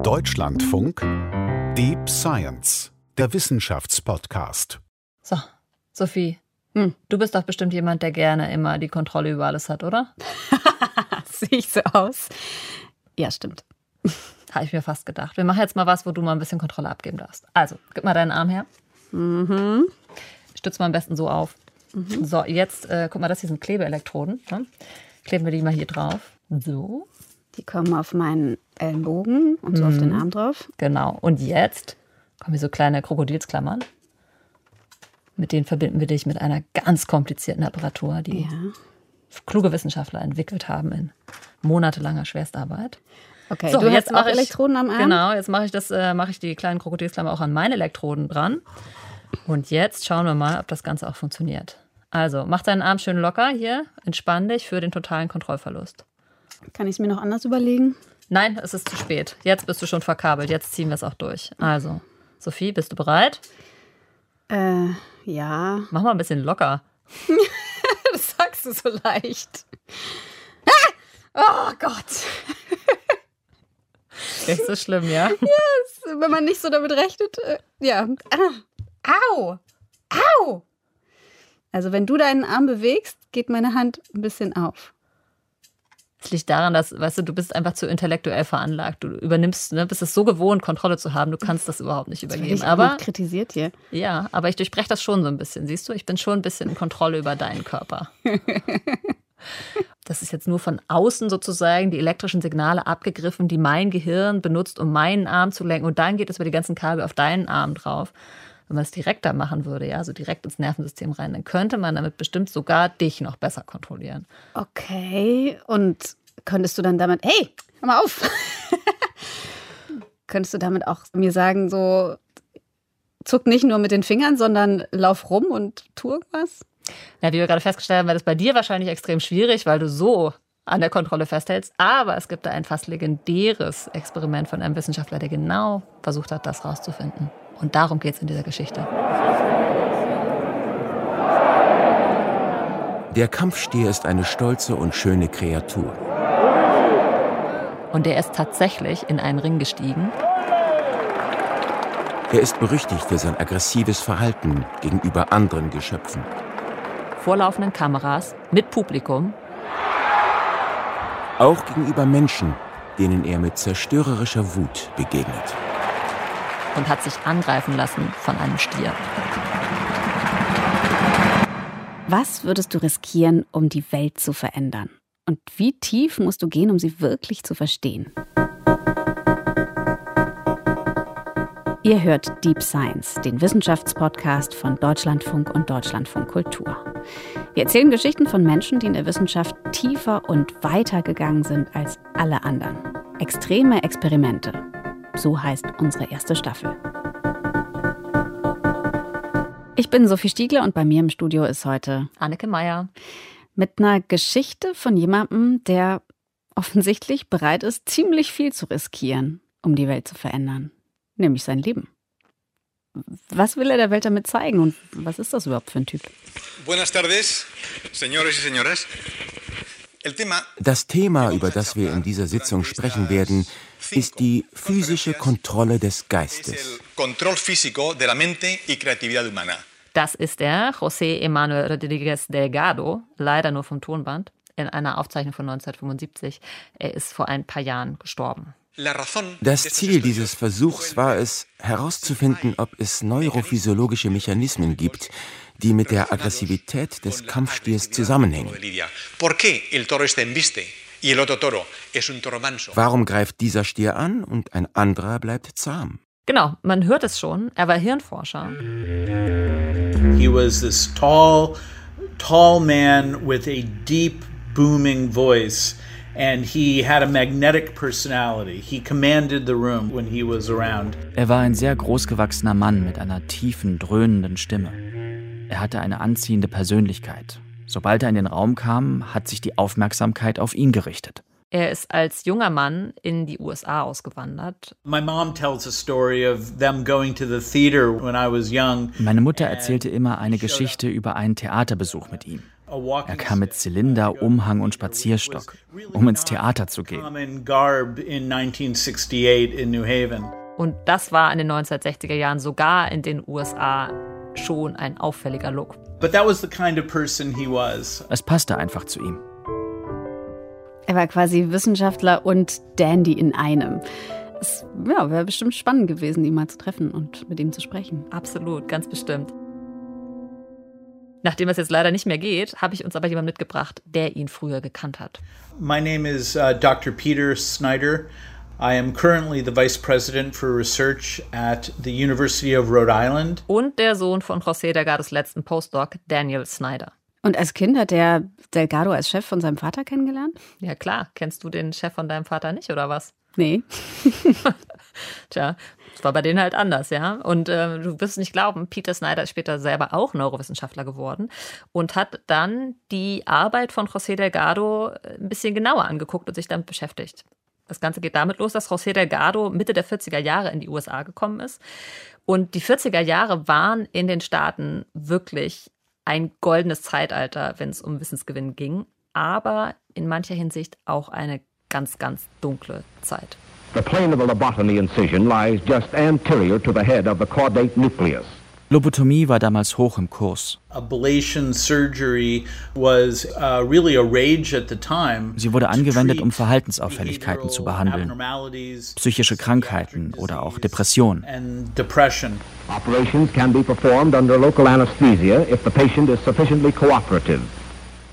Deutschlandfunk Deep Science, der Wissenschaftspodcast. So, Sophie, hm. du bist doch bestimmt jemand, der gerne immer die Kontrolle über alles hat, oder? Sehe ich so aus? Ja, stimmt. Habe ich mir fast gedacht. Wir machen jetzt mal was, wo du mal ein bisschen Kontrolle abgeben darfst. Also, gib mal deinen Arm her. Mhm. Stütz mal am besten so auf. Mhm. So, jetzt, äh, guck mal, das hier sind Klebeelektroden. Ne? Kleben wir die mal hier drauf. So. Die kommen auf meinen Ellenbogen und so mhm. auf den mhm. Arm drauf. Genau. Und jetzt kommen hier so kleine Krokodilsklammern. Mit denen verbinden wir dich mit einer ganz komplizierten Apparatur, die ja. kluge Wissenschaftler entwickelt haben in monatelanger Schwerstarbeit. Okay, so, du jetzt mache Elektroden am Arm. Genau, jetzt mache ich das, äh, mache ich die kleinen Krokodilsklammer auch an meine Elektroden dran. Und jetzt schauen wir mal, ob das Ganze auch funktioniert. Also, mach deinen Arm schön locker hier, entspann dich für den totalen Kontrollverlust. Kann ich es mir noch anders überlegen? Nein, es ist zu spät. Jetzt bist du schon verkabelt. Jetzt ziehen wir es auch durch. Also, Sophie, bist du bereit? Äh, ja. Mach mal ein bisschen locker. das sagst du so leicht. Ah! Oh Gott. Nicht so schlimm, ja? Ja, wenn man nicht so damit rechnet. Äh, ja. Ah. Au! Au! Also, wenn du deinen Arm bewegst, geht meine Hand ein bisschen auf. Es liegt daran, dass, weißt du, du bist einfach zu intellektuell veranlagt. Du übernimmst, ne, bist es so gewohnt, Kontrolle zu haben, du kannst das überhaupt nicht übergeben. Das aber kritisiert hier. Ja, aber ich durchbreche das schon so ein bisschen, siehst du? Ich bin schon ein bisschen in Kontrolle über deinen Körper. das ist jetzt nur von außen sozusagen die elektrischen Signale abgegriffen, die mein Gehirn benutzt, um meinen Arm zu lenken. Und dann geht es über die ganzen Kabel auf deinen Arm drauf. Wenn man es direkter machen würde, ja, so direkt ins Nervensystem rein, dann könnte man damit bestimmt sogar dich noch besser kontrollieren. Okay, und könntest du dann damit, hey, hör mal auf. könntest du damit auch mir sagen, so zuck nicht nur mit den Fingern, sondern lauf rum und tu irgendwas? Ja, wie wir gerade festgestellt haben, wäre das bei dir wahrscheinlich extrem schwierig, weil du so an der Kontrolle festhältst. Aber es gibt da ein fast legendäres Experiment von einem Wissenschaftler, der genau versucht hat, das rauszufinden. Und darum geht es in dieser Geschichte. Der Kampfstier ist eine stolze und schöne Kreatur. Und er ist tatsächlich in einen Ring gestiegen. Er ist berüchtigt für sein aggressives Verhalten gegenüber anderen Geschöpfen. Vorlaufenden Kameras, mit Publikum. Auch gegenüber Menschen, denen er mit zerstörerischer Wut begegnet und hat sich angreifen lassen von einem Stier. Was würdest du riskieren, um die Welt zu verändern? Und wie tief musst du gehen, um sie wirklich zu verstehen? Ihr hört Deep Science, den Wissenschaftspodcast von Deutschlandfunk und Deutschlandfunk Kultur. Wir erzählen Geschichten von Menschen, die in der Wissenschaft tiefer und weiter gegangen sind als alle anderen. Extreme Experimente, so heißt unsere erste Staffel. Ich bin Sophie Stiegler und bei mir im Studio ist heute Anneke Meyer. Mit einer Geschichte von jemandem, der offensichtlich bereit ist, ziemlich viel zu riskieren, um die Welt zu verändern, nämlich sein Leben. Was will er der Welt damit zeigen und was ist das überhaupt für ein Typ? Buenas tardes, señores y señoras. Das Thema, über das wir in dieser Sitzung sprechen werden, ist die physische Kontrolle des Geistes. Das ist er, José Emanuel Rodríguez Delgado, leider nur vom Tonband, in einer Aufzeichnung von 1975. Er ist vor ein paar Jahren gestorben. Das Ziel dieses Versuchs war es, herauszufinden, ob es neurophysiologische Mechanismen gibt, die mit der Aggressivität des Kampfstiers zusammenhängen. Warum greift dieser Stier an und ein anderer bleibt zahm? Genau, man hört es schon. Er war Hirnforscher. He was this tall, tall man with a deep, booming voice. And he had a magnetic personality. He commanded the room when he was around. Er war ein sehr großgewachsener Mann mit einer tiefen, dröhnenden Stimme. Er hatte eine anziehende Persönlichkeit. Sobald er in den Raum kam, hat sich die Aufmerksamkeit auf ihn gerichtet. Er ist als junger Mann in die USA ausgewandert. Meine Mutter erzählte immer eine Geschichte über einen Theaterbesuch mit ihm. Er kam mit Zylinder, Umhang und Spazierstock, um ins Theater zu gehen. Und das war in den 1960er Jahren sogar in den USA schon ein auffälliger Look. Es passte einfach zu ihm. Er war quasi Wissenschaftler und Dandy in einem. Es ja, wäre bestimmt spannend gewesen, ihn mal zu treffen und mit ihm zu sprechen. Absolut, ganz bestimmt. Nachdem es jetzt leider nicht mehr geht, habe ich uns aber jemanden mitgebracht, der ihn früher gekannt hat. My name is uh, Dr. Peter Snyder. I am currently the Vice President for Research at the University of Rhode Island. Und der Sohn von José Delgados letzten Postdoc, Daniel Snyder. Und als Kind hat der Delgado als Chef von seinem Vater kennengelernt? Ja klar. Kennst du den Chef von deinem Vater nicht, oder was? Nee. Tja, es war bei denen halt anders, ja. Und äh, du wirst es nicht glauben, Peter Snyder ist später selber auch Neurowissenschaftler geworden und hat dann die Arbeit von José Delgado äh, ein bisschen genauer angeguckt und sich damit beschäftigt. Das Ganze geht damit los, dass José Delgado Mitte der 40er Jahre in die USA gekommen ist. Und die 40er Jahre waren in den Staaten wirklich ein goldenes Zeitalter, wenn es um Wissensgewinn ging, aber in mancher Hinsicht auch eine ganz, ganz dunkle Zeit. The plane of the lobotomy incision lies just anterior to the head of the caudate nucleus. Lobotomie war damals hoch im Kurs. Uh, really a rage at the time. Sie wurde angewendet, um Verhaltensauffälligkeiten zu behandeln, psychische Krankheiten oder auch Depressionen. Operations can be performed under local anesthesia if the patient is sufficiently cooperative.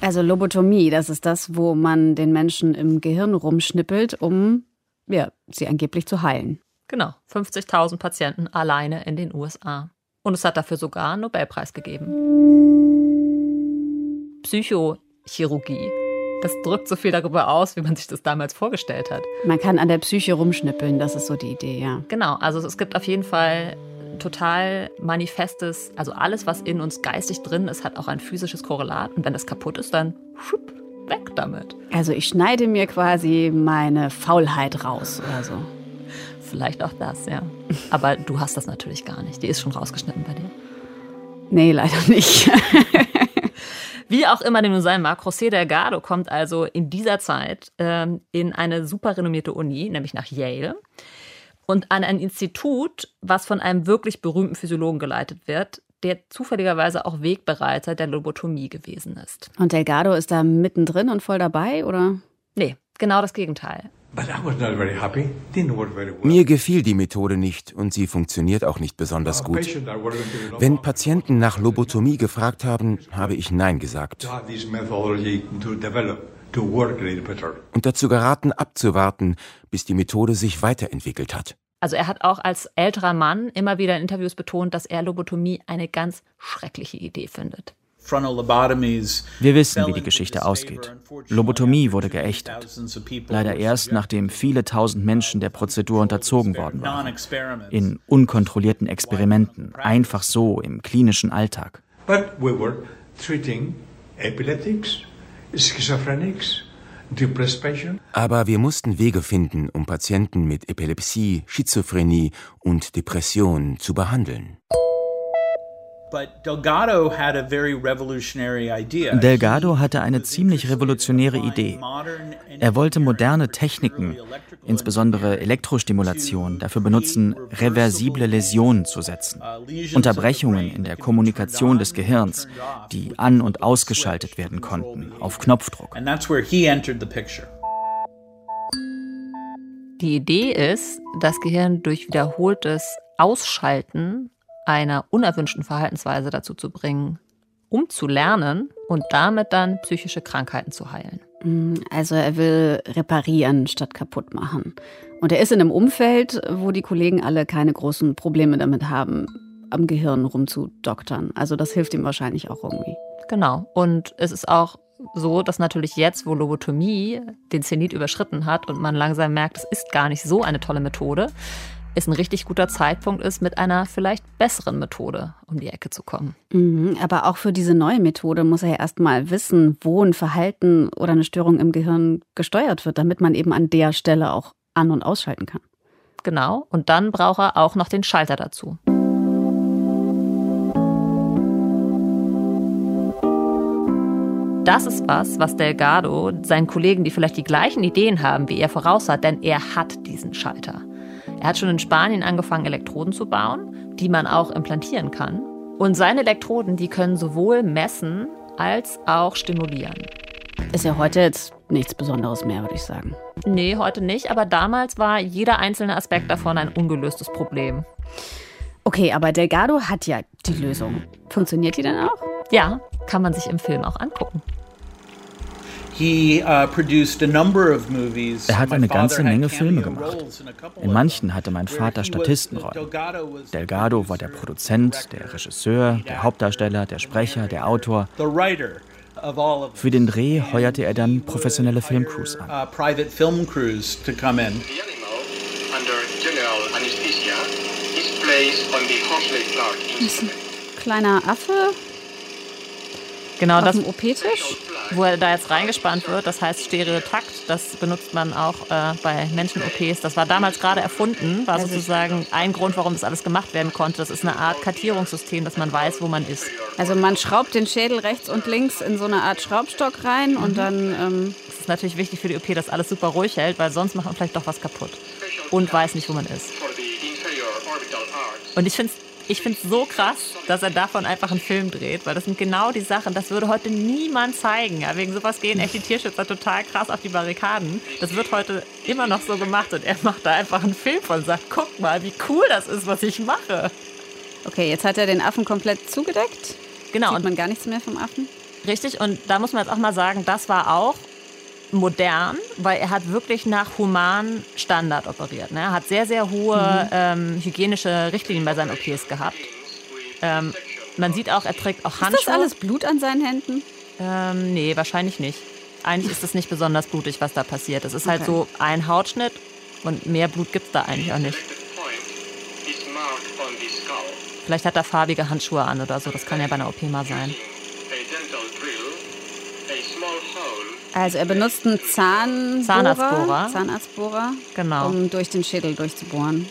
Also Lobotomie, das ist das, wo man den Menschen im Gehirn rumschnippelt, um ja, sie angeblich zu heilen. Genau, 50.000 Patienten alleine in den USA. Und es hat dafür sogar einen Nobelpreis gegeben. Psychochirurgie. Das drückt so viel darüber aus, wie man sich das damals vorgestellt hat. Man kann an der Psyche rumschnippeln, das ist so die Idee, ja. Genau, also es gibt auf jeden Fall total manifestes, also alles, was in uns geistig drin ist, hat auch ein physisches Korrelat. Und wenn das kaputt ist, dann weg damit. Also ich schneide mir quasi meine Faulheit raus oder so. Vielleicht auch das, ja. Aber du hast das natürlich gar nicht. Die ist schon rausgeschnitten bei dir. Nee, leider nicht. Wie auch immer dem nun sein mag, José Delgado kommt also in dieser Zeit ähm, in eine super renommierte Uni, nämlich nach Yale. Und an ein Institut, was von einem wirklich berühmten Physiologen geleitet wird, der zufälligerweise auch Wegbereiter der Lobotomie gewesen ist. Und Delgado ist da mittendrin und voll dabei, oder? Nee, genau das Gegenteil. Mir gefiel die Methode nicht und sie funktioniert auch nicht besonders gut. Wenn Patienten nach Lobotomie gefragt haben, habe ich Nein gesagt. Und dazu geraten, abzuwarten, bis die Methode sich weiterentwickelt hat. Also er hat auch als älterer Mann immer wieder in Interviews betont, dass er Lobotomie eine ganz schreckliche Idee findet. Wir wissen, wie die Geschichte ausgeht. Lobotomie wurde geächtet. Leider erst, nachdem viele tausend Menschen der Prozedur unterzogen worden waren. In unkontrollierten Experimenten, einfach so im klinischen Alltag. But we were treating epileptics, schizophrenics, aber wir mussten Wege finden, um Patienten mit Epilepsie, Schizophrenie und Depression zu behandeln. Delgado hatte eine ziemlich revolutionäre Idee. Er wollte moderne Techniken, insbesondere Elektrostimulation, dafür benutzen, reversible Läsionen zu setzen. Uh, Unterbrechungen in der Kommunikation des Gehirns, die an- und ausgeschaltet werden konnten, auf Knopfdruck. Die Idee ist, das Gehirn durch wiederholtes Ausschalten einer unerwünschten Verhaltensweise dazu zu bringen, um zu lernen und damit dann psychische Krankheiten zu heilen. Mm, also er will reparieren statt kaputt machen. Und er ist in einem Umfeld, wo die Kollegen alle keine großen Probleme damit haben, am Gehirn rumzudoktern. Also das hilft ihm wahrscheinlich auch irgendwie. Genau. Und es ist auch so, dass natürlich jetzt, wo Lobotomie den Zenit überschritten hat und man langsam merkt, es ist gar nicht so eine tolle Methode, es ein richtig guter Zeitpunkt ist, mit einer vielleicht besseren Methode um die Ecke zu kommen. Mhm, aber auch für diese neue Methode muss er ja erstmal wissen, wo ein Verhalten oder eine Störung im Gehirn gesteuert wird, damit man eben an der Stelle auch an- und ausschalten kann. Genau, und dann braucht er auch noch den Schalter dazu. Das ist was, was Delgado seinen Kollegen, die vielleicht die gleichen Ideen haben, wie er voraus hat, denn er hat diesen Schalter. Er hat schon in Spanien angefangen, Elektroden zu bauen, die man auch implantieren kann. Und seine Elektroden, die können sowohl messen als auch stimulieren. Ist ja heute jetzt nichts Besonderes mehr, würde ich sagen. Nee, heute nicht, aber damals war jeder einzelne Aspekt davon ein ungelöstes Problem. Okay, aber Delgado hat ja die Lösung. Funktioniert die denn auch? Ja, kann man sich im Film auch angucken. Uh, er hat eine ganze Menge Filme gemacht. In manchen hatte mein Vater Statistenrollen. Delgado war der Produzent, der Regisseur, der Hauptdarsteller, der Sprecher, der Autor. Für den Dreh heuerte er dann professionelle Filmcrews an. Ein kleiner Affe Genau, das OP-Tisch, wo er da jetzt reingespannt wird, das heißt Stereotakt, das benutzt man auch äh, bei Menschen-OPs. Das war damals gerade erfunden, war sozusagen ein Grund, warum das alles gemacht werden konnte. Das ist eine Art Kartierungssystem, dass man weiß, wo man ist. Also man schraubt den Schädel rechts und links in so eine Art Schraubstock rein und mhm. dann... Ähm es ist natürlich wichtig für die OP, dass alles super ruhig hält, weil sonst macht man vielleicht doch was kaputt und weiß nicht, wo man ist. Und ich finde es ich finde es so krass, dass er davon einfach einen Film dreht, weil das sind genau die Sachen, das würde heute niemand zeigen. Ja, wegen sowas gehen echt die Tierschützer total krass auf die Barrikaden. Das wird heute immer noch so gemacht und er macht da einfach einen Film von und sagt, guck mal, wie cool das ist, was ich mache. Okay, jetzt hat er den Affen komplett zugedeckt. Genau. Sieht man gar nichts mehr vom Affen. Richtig, und da muss man jetzt auch mal sagen, das war auch modern, weil er hat wirklich nach humanen Standard operiert. Ne? Er hat sehr, sehr hohe mhm. ähm, hygienische Richtlinien bei seinen OPs gehabt. Ähm, man sieht auch, er trägt auch Handschuhe. Ist das alles Blut an seinen Händen? Ähm, nee, wahrscheinlich nicht. Eigentlich ist es nicht besonders blutig, was da passiert. Es ist halt okay. halt so ein Hautschnitt und mehr Blut gibt es da eigentlich auch nicht. Vielleicht hat er farbige Handschuhe an oder so. Das kann ja bei einer OP mal sein. Also er benutzt einen Zahnbohrer, Zahnarztbohrer. Zahnarztbohrer, genau. um durch den Schädel durchzubohren.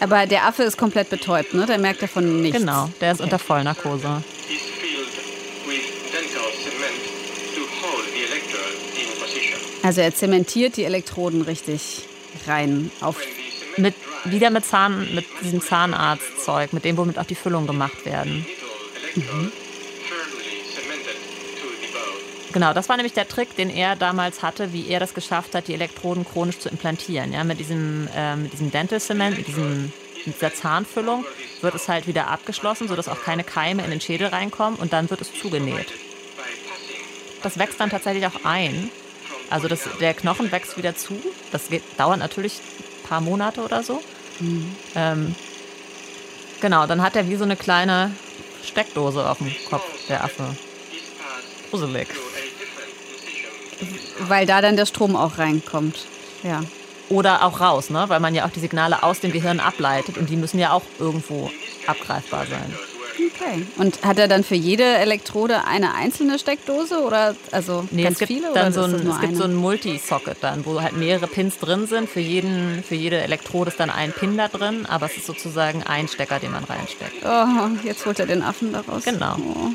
Aber der Affe ist komplett betäubt, ne? Der merkt davon nichts. Genau, der ist okay. unter Vollnarkose. Also er zementiert die Elektroden richtig rein auf. Mit, wieder mit Zahn, mit diesem Zahnarztzeug, mit dem, womit auch die Füllungen gemacht werden. Mhm. Genau, das war nämlich der Trick, den er damals hatte, wie er das geschafft hat, die Elektroden chronisch zu implantieren. Ja, mit diesem, äh, mit diesem Dental Cement, mit, diesem, mit dieser Zahnfüllung wird es halt wieder abgeschlossen, sodass auch keine Keime in den Schädel reinkommen und dann wird es zugenäht. Das wächst dann tatsächlich auch ein. Also das, der Knochen wächst wieder zu. Das geht, dauert natürlich ein paar Monate oder so. Mhm. Ähm, genau, dann hat er wie so eine kleine Steckdose auf dem Kopf, der Affe. Gruselig weil da dann der Strom auch reinkommt. Ja. Oder auch raus, ne? weil man ja auch die Signale aus dem Gehirn ableitet und die müssen ja auch irgendwo abgreifbar sein. Okay. Und hat er dann für jede Elektrode eine einzelne Steckdose oder also nee, ganz es gibt viele? Dann so ein, es gibt so ein Multisocket dann, wo halt mehrere Pins drin sind. Für, jeden, für jede Elektrode ist dann ein Pin da drin, aber es ist sozusagen ein Stecker, den man reinsteckt. Oh, jetzt holt er den Affen daraus. Genau. Oh.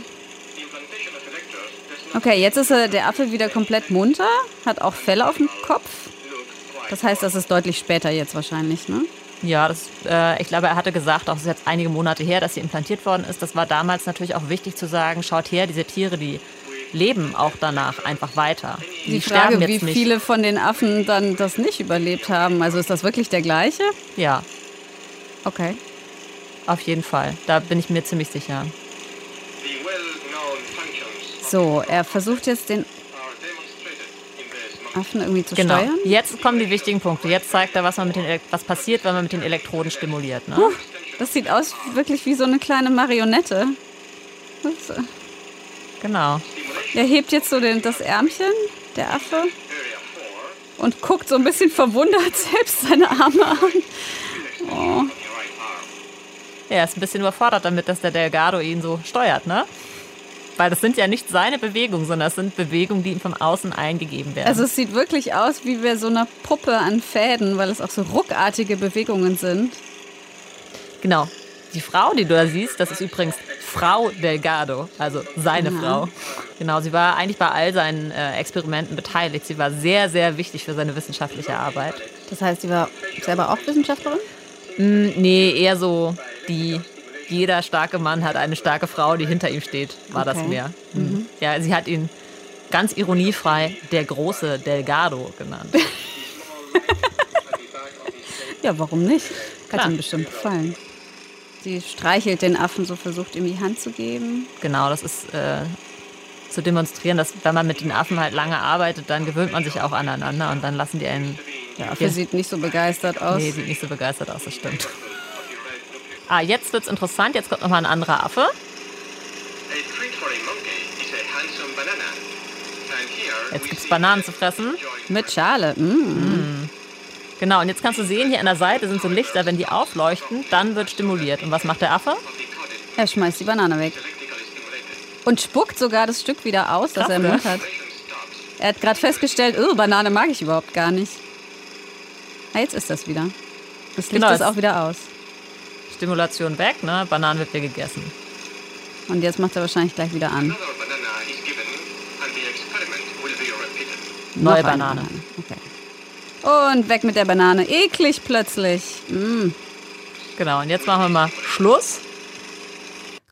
Okay, jetzt ist der Affe wieder komplett munter, hat auch Fell auf dem Kopf. Das heißt, das ist deutlich später jetzt wahrscheinlich, ne? Ja, das, äh, ich glaube, er hatte gesagt, auch es ist jetzt einige Monate her, dass sie implantiert worden ist. Das war damals natürlich auch wichtig zu sagen, schaut her, diese Tiere, die leben auch danach einfach weiter. Die, die Frage, wie nicht. viele von den Affen dann das nicht überlebt haben. Also ist das wirklich der gleiche? Ja. Okay. Auf jeden Fall. Da bin ich mir ziemlich sicher. So, er versucht jetzt den Affen irgendwie zu genau. steuern. Jetzt kommen die wichtigen Punkte. Jetzt zeigt er, was, man mit den, was passiert, wenn man mit den Elektroden stimuliert. Ne? Puh, das sieht aus wirklich wie so eine kleine Marionette. Genau. Er hebt jetzt so den, das Ärmchen, der Affe, und guckt so ein bisschen verwundert selbst seine Arme an. Oh. Er ist ein bisschen überfordert damit, dass der Delgado ihn so steuert, ne? Weil das sind ja nicht seine Bewegungen, sondern das sind Bewegungen, die ihm von außen eingegeben werden. Also es sieht wirklich aus wie bei so einer Puppe an Fäden, weil es auch so ruckartige Bewegungen sind. Genau. Die Frau, die du da siehst, das ist übrigens Frau Delgado, also seine mhm. Frau. Genau, sie war eigentlich bei all seinen äh, Experimenten beteiligt. Sie war sehr, sehr wichtig für seine wissenschaftliche Arbeit. Das heißt, sie war selber auch Wissenschaftlerin? Mm, nee, eher so die jeder starke Mann hat eine starke Frau, die hinter ihm steht, war okay. das mehr. Mhm. Ja, sie hat ihn ganz ironiefrei der große Delgado genannt. ja, warum nicht? Hat Klar. ihm bestimmt gefallen. Sie streichelt den Affen, so versucht ihm die Hand zu geben. Genau, das ist äh, zu demonstrieren, dass wenn man mit den Affen halt lange arbeitet, dann gewöhnt man sich auch aneinander und dann lassen die einen. Der Affe sieht nicht so begeistert aus. Nee, sieht nicht so begeistert aus, das stimmt. Ah, jetzt wird's interessant. Jetzt kommt nochmal ein anderer Affe. Jetzt gibt's Bananen zu fressen. Mit Schale. Mm. Mm. Genau, und jetzt kannst du sehen, hier an der Seite sind so Lichter, wenn die aufleuchten, dann wird stimuliert. Und was macht der Affe? Er schmeißt die Banane weg. Und spuckt sogar das Stück wieder aus, das er im Mund hat. Er hat gerade festgestellt, oh, Banane mag ich überhaupt gar nicht. Na, jetzt ist das wieder. Das Licht genau, ist auch wieder aus. Stimulation weg, ne? Banane wird wieder gegessen. Und jetzt macht er wahrscheinlich gleich wieder an. Neue Banane. Banane. Okay. Und weg mit der Banane. Eklig plötzlich. Mm. Genau, und jetzt machen wir mal Schluss.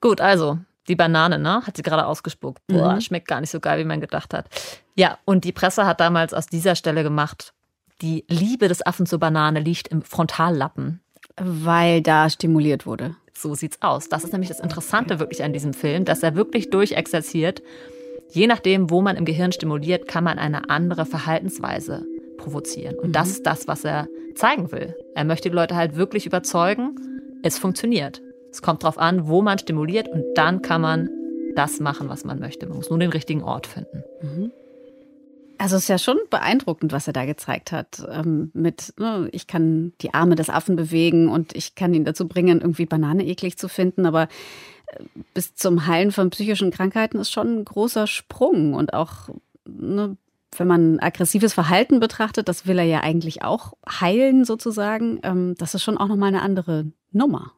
Gut, also, die Banane, ne? Hat sie gerade ausgespuckt. Boah, mhm. schmeckt gar nicht so geil, wie man gedacht hat. Ja, und die Presse hat damals aus dieser Stelle gemacht, die Liebe des Affen zur Banane liegt im Frontallappen. Weil da stimuliert wurde. So sieht's aus. Das ist nämlich das Interessante wirklich an diesem Film, dass er wirklich durchexerziert. Je nachdem, wo man im Gehirn stimuliert, kann man eine andere Verhaltensweise provozieren. Und mhm. das ist das, was er zeigen will. Er möchte die Leute halt wirklich überzeugen, es funktioniert. Es kommt darauf an, wo man stimuliert und dann kann man das machen, was man möchte. Man muss nur den richtigen Ort finden. Mhm. Also es ist ja schon beeindruckend, was er da gezeigt hat. Ähm, mit, ne, ich kann die Arme des Affen bewegen und ich kann ihn dazu bringen, irgendwie Banane eklig zu finden. Aber äh, bis zum Heilen von psychischen Krankheiten ist schon ein großer Sprung. Und auch, ne, wenn man aggressives Verhalten betrachtet, das will er ja eigentlich auch heilen sozusagen. Ähm, das ist schon auch nochmal eine andere Nummer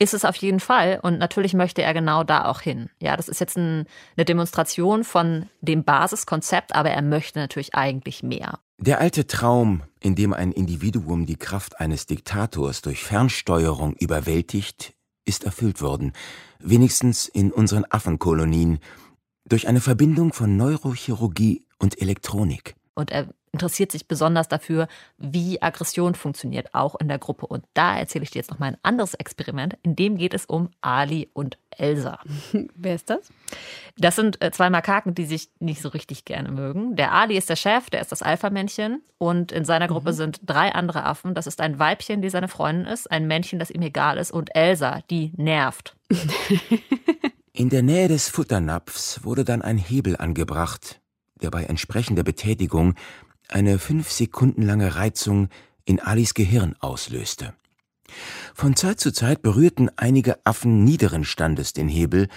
ist es auf jeden Fall. Und natürlich möchte er genau da auch hin. Ja, das ist jetzt ein, eine Demonstration von dem Basiskonzept, aber er möchte natürlich eigentlich mehr. Der alte Traum, in dem ein Individuum die Kraft eines Diktators durch Fernsteuerung überwältigt, ist erfüllt worden. Wenigstens in unseren Affenkolonien. Durch eine Verbindung von Neurochirurgie und Elektronik. Und er interessiert sich besonders dafür, wie Aggression funktioniert, auch in der Gruppe. Und da erzähle ich dir jetzt noch mal ein anderes Experiment. In dem geht es um Ali und Elsa. Wer ist das? Das sind äh, zwei Makaken, die sich nicht so richtig gerne mögen. Der Ali ist der Chef, der ist das Alpha-Männchen. Und in seiner Gruppe mhm. sind drei andere Affen. Das ist ein Weibchen, die seine Freundin ist, ein Männchen, das ihm egal ist, und Elsa, die nervt. In der Nähe des Futternapfs wurde dann ein Hebel angebracht, der bei entsprechender Betätigung eine fünf Sekunden lange Reizung in Alis Gehirn auslöste. Von Zeit zu Zeit berührten einige Affen niederen Standes den Hebel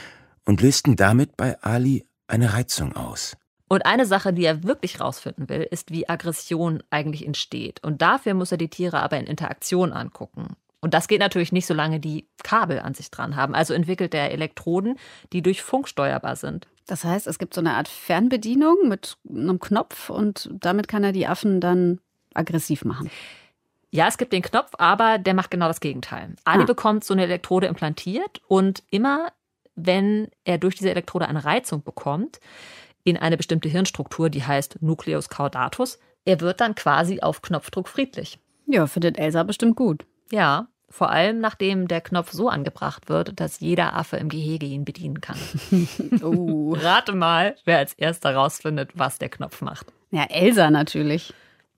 und lösten damit bei Ali eine Reizung aus. Und eine Sache, die er wirklich rausfinden will, ist, wie Aggression eigentlich entsteht. Und dafür muss er die Tiere aber in Interaktion angucken. Und das geht natürlich nicht, solange die Kabel an sich dran haben. Also entwickelt er Elektroden, die durch Funk steuerbar sind. Das heißt, es gibt so eine Art Fernbedienung mit einem Knopf und damit kann er die Affen dann aggressiv machen. Ja, es gibt den Knopf, aber der macht genau das Gegenteil. Ali ah. bekommt so eine Elektrode implantiert und immer, wenn er durch diese Elektrode eine Reizung bekommt, in eine bestimmte Hirnstruktur, die heißt Nucleus caudatus, er wird dann quasi auf Knopfdruck friedlich. Ja, findet Elsa bestimmt gut. Ja, vor allem nachdem der Knopf so angebracht wird, dass jeder Affe im Gehege ihn bedienen kann. uh. Rate mal, wer als erster rausfindet, was der Knopf macht. Ja, Elsa natürlich.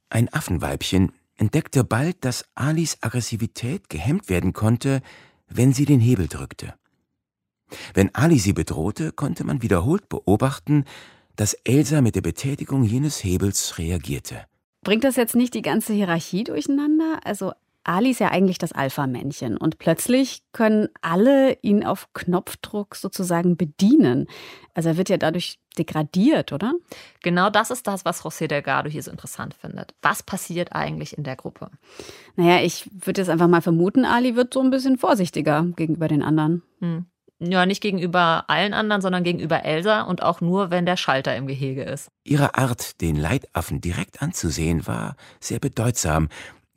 Ein Affenweibchen entdeckte bald, dass Alis Aggressivität gehemmt werden konnte, wenn sie den Hebel drückte. Wenn Ali sie bedrohte, konnte man wiederholt beobachten, dass Elsa mit der Betätigung jenes Hebels reagierte. Bringt das jetzt nicht die ganze Hierarchie durcheinander? Also Ali ist ja eigentlich das Alpha-Männchen und plötzlich können alle ihn auf Knopfdruck sozusagen bedienen. Also er wird ja dadurch degradiert, oder? Genau das ist das, was José Delgado hier so interessant findet. Was passiert eigentlich in der Gruppe? Naja, ich würde jetzt einfach mal vermuten, Ali wird so ein bisschen vorsichtiger gegenüber den anderen. Hm. Ja, nicht gegenüber allen anderen, sondern gegenüber Elsa und auch nur, wenn der Schalter im Gehege ist. Ihre Art, den Leitaffen direkt anzusehen, war sehr bedeutsam,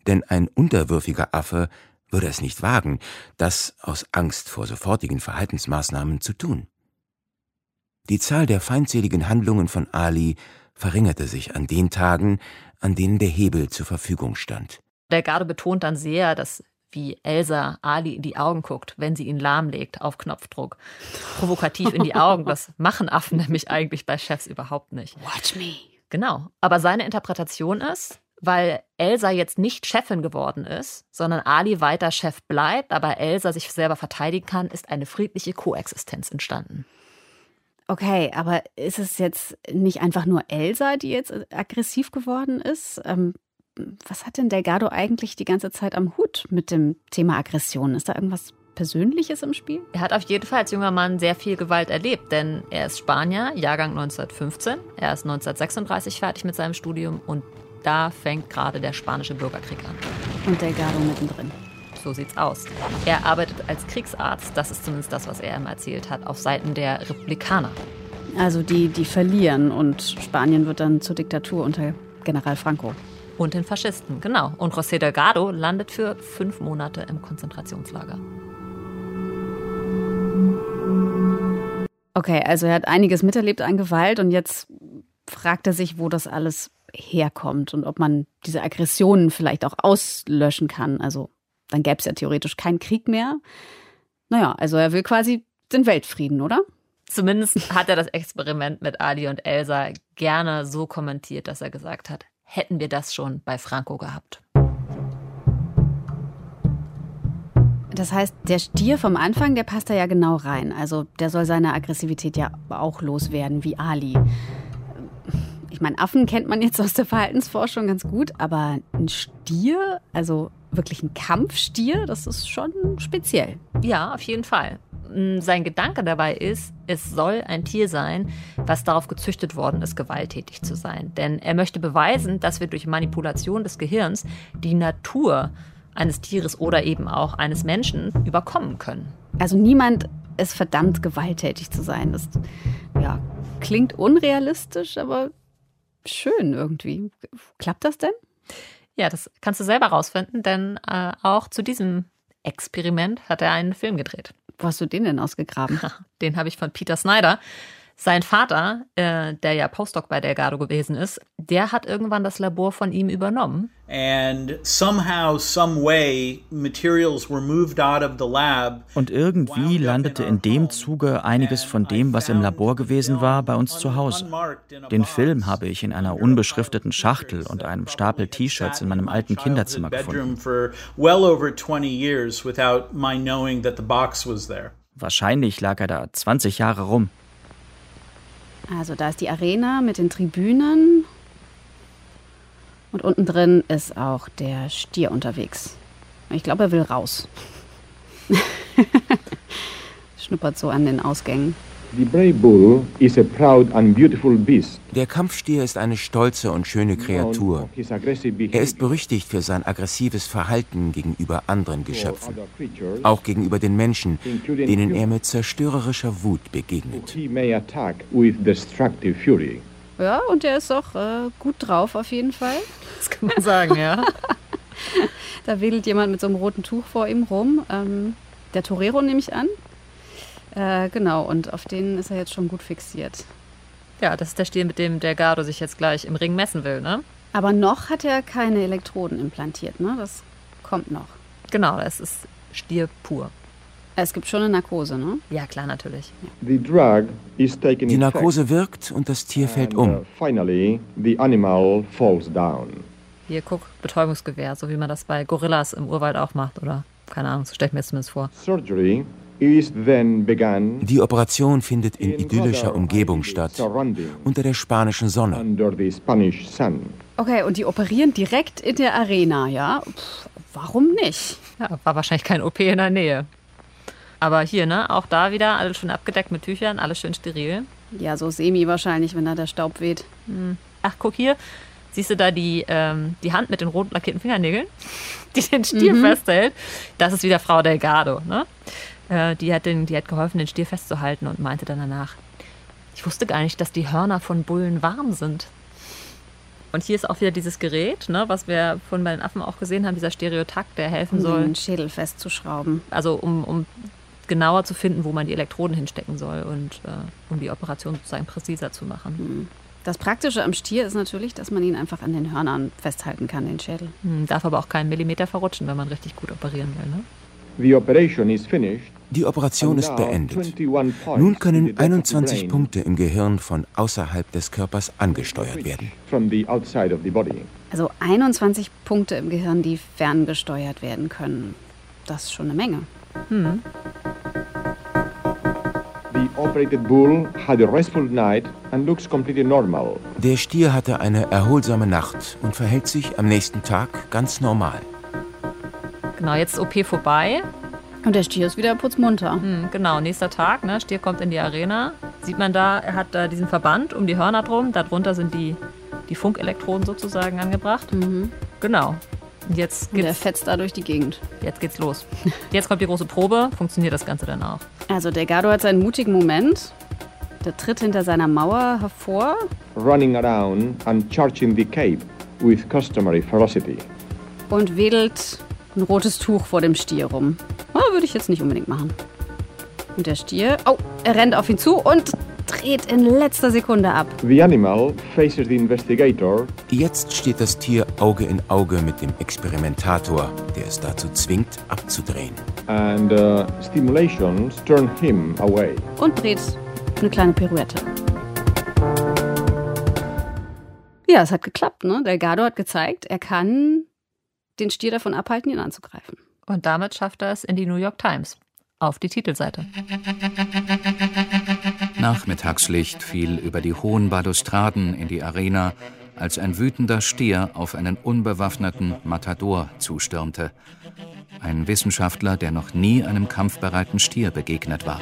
denn ein unterwürfiger Affe würde es nicht wagen, das aus Angst vor sofortigen Verhaltensmaßnahmen zu tun. Die Zahl der feindseligen Handlungen von Ali verringerte sich an den Tagen, an denen der Hebel zur Verfügung stand. Delgado betont dann sehr, dass wie Elsa Ali in die Augen guckt, wenn sie ihn lahmlegt auf Knopfdruck. Provokativ in die Augen. Das machen Affen nämlich eigentlich bei Chefs überhaupt nicht. Watch me. Genau. Aber seine Interpretation ist, weil Elsa jetzt nicht Chefin geworden ist, sondern Ali weiter Chef bleibt, aber Elsa sich selber verteidigen kann, ist eine friedliche Koexistenz entstanden. Okay, aber ist es jetzt nicht einfach nur Elsa, die jetzt aggressiv geworden ist? Ähm, was hat denn Delgado eigentlich die ganze Zeit am Hut mit dem Thema Aggression? Ist da irgendwas Persönliches im Spiel? Er hat auf jeden Fall als junger Mann sehr viel Gewalt erlebt, denn er ist Spanier, Jahrgang 1915. Er ist 1936 fertig mit seinem Studium und da fängt gerade der spanische Bürgerkrieg an. Und Delgado mittendrin. So sieht's aus. Er arbeitet als Kriegsarzt, das ist zumindest das, was er immer erzählt hat, auf Seiten der Republikaner. Also die, die verlieren und Spanien wird dann zur Diktatur unter General Franco. Und den Faschisten, genau. Und José Delgado landet für fünf Monate im Konzentrationslager. Okay, also er hat einiges miterlebt an Gewalt und jetzt fragt er sich, wo das alles herkommt und ob man diese Aggressionen vielleicht auch auslöschen kann. Also dann gäbe es ja theoretisch keinen Krieg mehr. Naja, also er will quasi den Weltfrieden, oder? Zumindest hat er das Experiment mit Ali und Elsa gerne so kommentiert, dass er gesagt hat, hätten wir das schon bei Franco gehabt. Das heißt, der Stier vom Anfang, der passt da ja genau rein. Also der soll seine Aggressivität ja auch loswerden, wie Ali. Ich meine, Affen kennt man jetzt aus der Verhaltensforschung ganz gut, aber ein Stier, also wirklich ein Kampfstier, das ist schon speziell. Ja, auf jeden Fall. Mm, sein Gedanke dabei ist, es soll ein Tier sein, was darauf gezüchtet worden ist, gewalttätig zu sein. Denn er möchte beweisen, dass wir durch Manipulation des Gehirns die Natur eines Tieres oder eben auch eines Menschen überkommen können. Also niemand ist verdammt gewalttätig zu sein. Das ja, klingt unrealistisch, aber schön irgendwie. Klappt das denn? Ja, das kannst du selber rausfinden, denn äh, auch zu diesem Experiment hat er einen Film gedreht. Wo hast du den denn ausgegraben? Den habe ich von Peter Snyder. Sein Vater, äh, der ja Postdoc bei Delgado gewesen ist, der hat irgendwann das Labor von ihm übernommen. And somehow, some way, materials were moved out of the lab. Und irgendwie landete in dem Zuge einiges von dem, was im Labor gewesen war, bei uns zu Hause. Den Film habe ich in einer unbeschrifteten Schachtel und einem Stapel T-Shirts in meinem alten Kinderzimmer gefunden. Wahrscheinlich lag er da 20 Jahre rum. Also da ist die Arena mit den Tribünen. Und unten drin ist auch der Stier unterwegs. Ich glaube, er will raus. Schnuppert so an den Ausgängen. Der Kampfstier ist eine stolze und schöne Kreatur. Er ist berüchtigt für sein aggressives Verhalten gegenüber anderen Geschöpfen, auch gegenüber den Menschen, denen er mit zerstörerischer Wut begegnet. Ja, und er ist auch äh, gut drauf auf jeden Fall. Das kann man sagen, ja. da wedelt jemand mit so einem roten Tuch vor ihm rum. Ähm, der Torero nehme ich an. Äh, genau, und auf den ist er jetzt schon gut fixiert. Ja, das ist der Stier, mit dem der Gardo sich jetzt gleich im Ring messen will, ne? Aber noch hat er keine Elektroden implantiert, ne? Das kommt noch. Genau, es ist Stier pur. Es gibt schon eine Narkose, ne? Ja, klar, natürlich. Die Narkose wirkt und das Tier fällt um. Uh, Hier, guck, Betäubungsgewehr, so wie man das bei Gorillas im Urwald auch macht, oder? Keine Ahnung, so stelle ich mir das zumindest vor. Surgery die Operation findet in idyllischer Umgebung statt, unter der spanischen Sonne. Okay, und die operieren direkt in der Arena, ja? Pff, warum nicht? Ja, war wahrscheinlich kein OP in der Nähe. Aber hier, ne, auch da wieder alles schön abgedeckt mit Tüchern, alles schön steril. Ja, so semi wahrscheinlich, wenn da der Staub weht. Ach, guck hier. Siehst du da die, ähm, die Hand mit den rot lackierten Fingernägeln, die den Stier festhält? Das ist wieder Frau Delgado. Ne? Äh, die, hat den, die hat geholfen, den Stier festzuhalten und meinte dann danach, ich wusste gar nicht, dass die Hörner von Bullen warm sind. Und hier ist auch wieder dieses Gerät, ne, was wir vorhin bei den Affen auch gesehen haben, dieser Stereotakt, der helfen Um soll, den Schädel festzuschrauben. also um, um genauer zu finden, wo man die Elektroden hinstecken soll und äh, um die Operation sozusagen präziser zu machen. Das Praktische am Stier ist natürlich, dass man ihn einfach an den Hörnern festhalten kann, den Schädel. Hm, darf aber auch keinen Millimeter verrutschen, wenn man richtig gut operieren will. Ne? The operation is finished. Die Operation ist now beendet. 21 points Nun in können the depth of the 21 brain Punkte im Gehirn von außerhalb des Körpers angesteuert werden. From the outside of the body. Also 21 Punkte im Gehirn, die ferngesteuert werden können. Das ist schon eine Menge. The operated bull had a restful night and looks completely normal. Der Stier hatte eine erholsame Nacht und verhält sich am nächsten Tag ganz normal. Genau, jetzt ist OP vorbei. Und der Stier ist wieder putzmunter. Hm, genau, nächster Tag, ne? Stier kommt in die Arena. Sieht man da, er hat da diesen Verband um die Hörner drum. Darunter sind die, die Funkelektroden sozusagen angebracht. Genau. Und jetzt Und der geht's, fetzt da durch die Gegend. jetzt geht's los. Jetzt kommt die große Probe. Funktioniert das Ganze dann auch? Also Delgado hat seinen mutigen Moment. Der tritt hinter seiner Mauer hervor. Running around and charging the cape with customary ferocity. und wedelt ein rotes Tuch vor dem Stier rum. Oh, würde ich jetzt nicht unbedingt machen. Und der Stier, oh, er rennt auf ihn zu und dreht in letzter Sekunde ab. The animal faces the investigator Jetzt steht das Tier Auge in Auge mit dem Experimentator, der es dazu zwingt, abzudrehen. and uh, stimulations turn him away. und dreht eine kleine Pirouette. Ja, es hat geklappt, ne? Delgado hat gezeigt, er kann den Stier davon abhalten, ihn anzugreifen. Und damit schafft er es in die New York Times. Auf die Titelseite. Nachmittagslicht fiel über die hohen Balustraden in die Arena, als ein wütender Stier auf einen unbewaffneten Matador zustürmte. Ein Wissenschaftler, der noch nie einem kampfbereiten Stier begegnet war.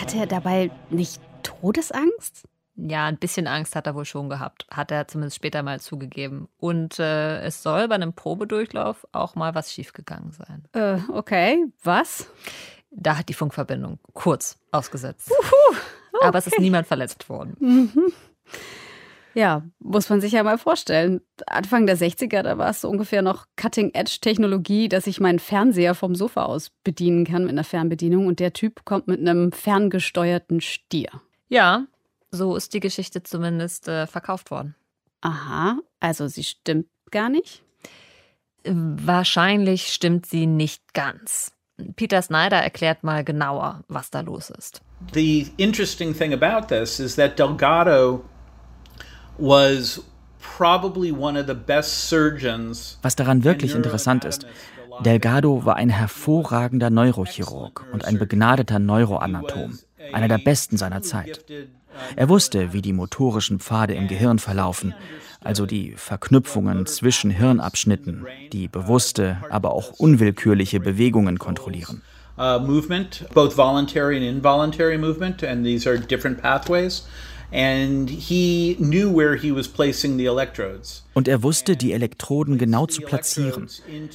Hatte er dabei nicht Todesangst? Ja, ein bisschen Angst hat er wohl schon gehabt. Hat er zumindest später mal zugegeben. Und äh, es soll bei einem Probedurchlauf auch mal was schiefgegangen sein. Äh, okay. Was? Da hat die Funkverbindung kurz ausgesetzt. Aber es ist niemand verletzt worden. Ja, muss man sich ja mal vorstellen. Anfang der 60er, da war es so ungefähr noch Cutting-Edge-Technologie, dass ich meinen Fernseher vom Sofa aus bedienen kann mit einer Fernbedienung und der Typ kommt mit einem ferngesteuerten Stier. Ja, so ist die Geschichte zumindest äh, verkauft worden. Aha, also sie stimmt gar nicht? Wahrscheinlich stimmt sie nicht ganz. Peter Snyder erklärt mal genauer, was da los ist. The interesting thing about this is that Delgado was probably one of the best surgeons. Was daran wirklich interessant ist, Delgado war ein hervorragender Neurochirurg und ein begnadeter Neuroanatom, einer der besten seiner Zeit. Er wusste, wie die motorischen Pfade im Gehirn verlaufen, also die Verknüpfungen zwischen Hirnabschnitten, die bewusste, aber auch unwillkürliche Bewegungen kontrollieren. uh, movement, both voluntary and involuntary movement, and these are different pathways. And he knew where he was placing the electrodes. Und er wusste, die Elektroden genau zu platzieren,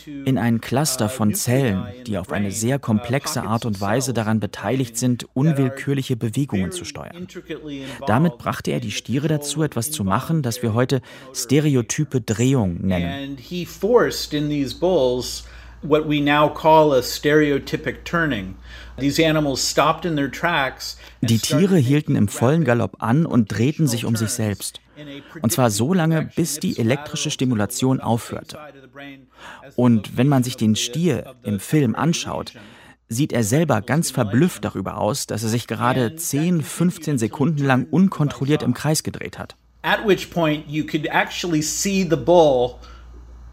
in ein Cluster von Zellen, die auf eine sehr komplexe Art und Weise daran beteiligt sind, unwillkürliche Bewegungen zu steuern. Damit brachte er die Stiere dazu, etwas zu machen, das wir heute stereotype Drehung nennen. And he forced in these bulls what we now call a stereotypic turning. These animals stopped in their tracks. and Die Tiere hielten im vollen Galopp an und drehten sich um sich selbst. Und zwar so lange, bis die elektrische Stimulation aufhörte. Und wenn man sich den Stier im Film anschaut, sieht er selber ganz verblüfft darüber aus, dass er sich gerade 10, 15 Sekunden lang unkontrolliert im Kreis gedreht hat. At which point you could actually see the bull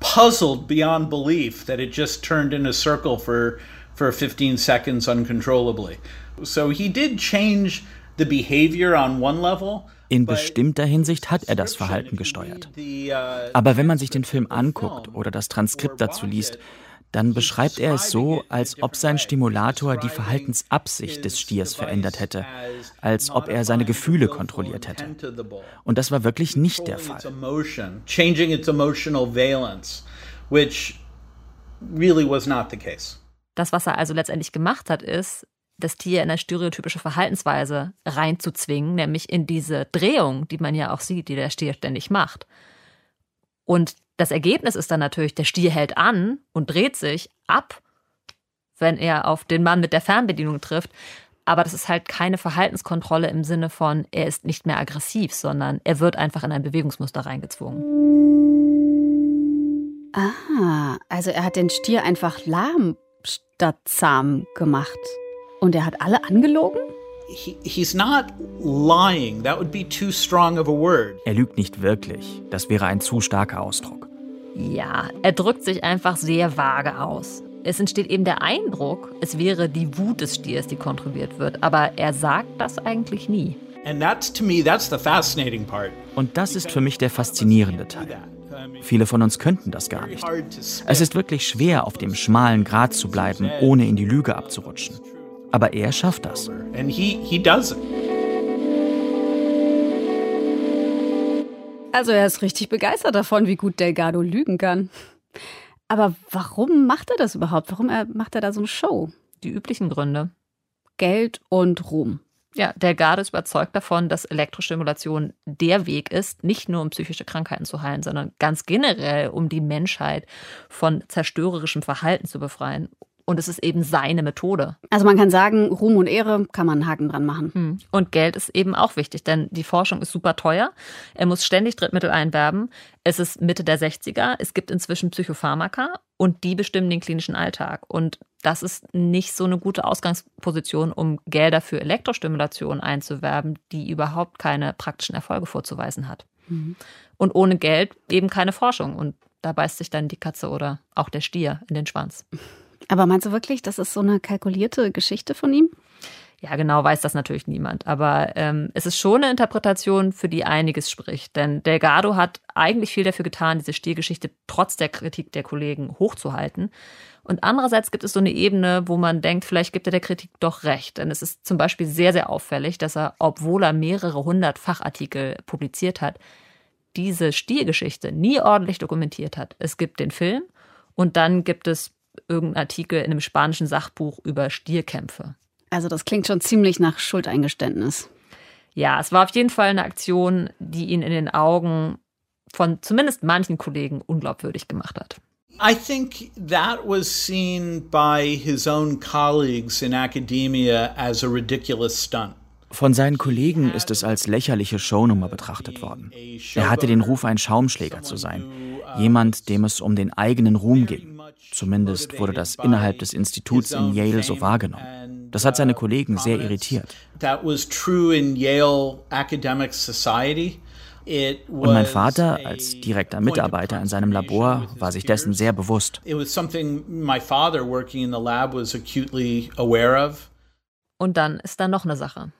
puzzled beyond belief that it just turned in a circle for for 15 seconds uncontrollably. So he did change the behavior on one level. In bestimmter Hinsicht hat er das Verhalten gesteuert. Aber wenn man sich den Film anguckt oder das Transkript dazu liest, dann beschreibt er es so, als ob sein Stimulator die Verhaltensabsicht des Stiers verändert hätte, als ob er seine Gefühle kontrolliert hätte. Und das war wirklich nicht der Fall. Das, was er also letztendlich gemacht hat, ist, das Tier in eine stereotypische Verhaltensweise reinzuzwingen, nämlich in diese Drehung, die man ja auch sieht, die der Stier ständig macht. Und das Ergebnis ist dann natürlich, der Stier hält an und dreht sich ab, wenn er auf den Mann mit der Fernbedienung trifft. Aber das ist halt keine Verhaltenskontrolle im Sinne von, er ist nicht mehr aggressiv, sondern er wird einfach in ein Bewegungsmuster reingezwungen. Ah, also er hat den Stier einfach lahm statt zahm gemacht. Und er hat alle angelogen? Er lügt nicht wirklich. Das wäre ein zu starker Ausdruck. Ja, er drückt sich einfach sehr vage aus. Es entsteht eben der Eindruck, es wäre die Wut des Stiers, die kontrolliert wird, aber er sagt das eigentlich nie. Und das ist für mich der faszinierende Teil. Viele von uns könnten das gar nicht. Es ist wirklich schwer, auf dem schmalen Grat zu bleiben, ohne in die Lüge abzurutschen. Aber er schafft das. Also er ist richtig begeistert davon, wie gut Delgado lügen kann. Aber warum macht er das überhaupt? Warum macht er da so eine Show? Die üblichen Gründe. Geld und Ruhm. Ja, Delgado ist überzeugt davon, dass Elektrostimulation der Weg ist, nicht nur um psychische Krankheiten zu heilen, sondern ganz generell, um die Menschheit von zerstörerischem Verhalten zu befreien und es ist eben seine Methode. Also man kann sagen, Ruhm und Ehre kann man einen Haken dran machen. Hm. Und Geld ist eben auch wichtig, denn die Forschung ist super teuer. Er muss ständig Drittmittel einwerben. Es ist Mitte der 60er. Es gibt inzwischen Psychopharmaka und die bestimmen den klinischen Alltag. Und das ist nicht so eine gute Ausgangsposition, um Gelder für Elektrostimulation einzuwerben, die überhaupt keine praktischen Erfolge vorzuweisen hat. Mhm. Und ohne Geld eben keine Forschung. Und da beißt sich dann die Katze oder auch der Stier in den Schwanz. Aber meinst du wirklich, das ist so eine kalkulierte Geschichte von ihm? Ja, genau weiß das natürlich niemand. Aber ähm, es ist schon eine Interpretation, für die einiges spricht. Denn Delgado hat eigentlich viel dafür getan, diese Stiergeschichte trotz der Kritik der Kollegen hochzuhalten. Und andererseits gibt es so eine Ebene, wo man denkt, vielleicht gibt er der Kritik doch recht. Denn es ist zum Beispiel sehr, sehr auffällig, dass er, obwohl er mehrere hundert Fachartikel publiziert hat, diese Stiergeschichte nie ordentlich dokumentiert hat. Es gibt den Film und dann gibt es irgendein Artikel in einem spanischen Sachbuch über Stierkämpfe. Also das klingt schon ziemlich nach Schuldeingeständnis. Ja, es war auf jeden Fall eine Aktion, die ihn in den Augen von zumindest manchen Kollegen unglaubwürdig gemacht hat. I think that was seen by his own colleagues in academia as a ridiculous stunt. Von seinen Kollegen ist es als lächerliche Shownummer betrachtet worden. Er hatte den Ruf, ein Schaumschläger zu sein, jemand, dem es um den eigenen Ruhm ging. Zumindest wurde das innerhalb des Instituts in Yale so wahrgenommen. Das hat seine Kollegen sehr irritiert. Und mein Vater, als direkter Mitarbeiter in seinem Labor, war sich dessen sehr bewusst. Und dann ist da noch eine Sache.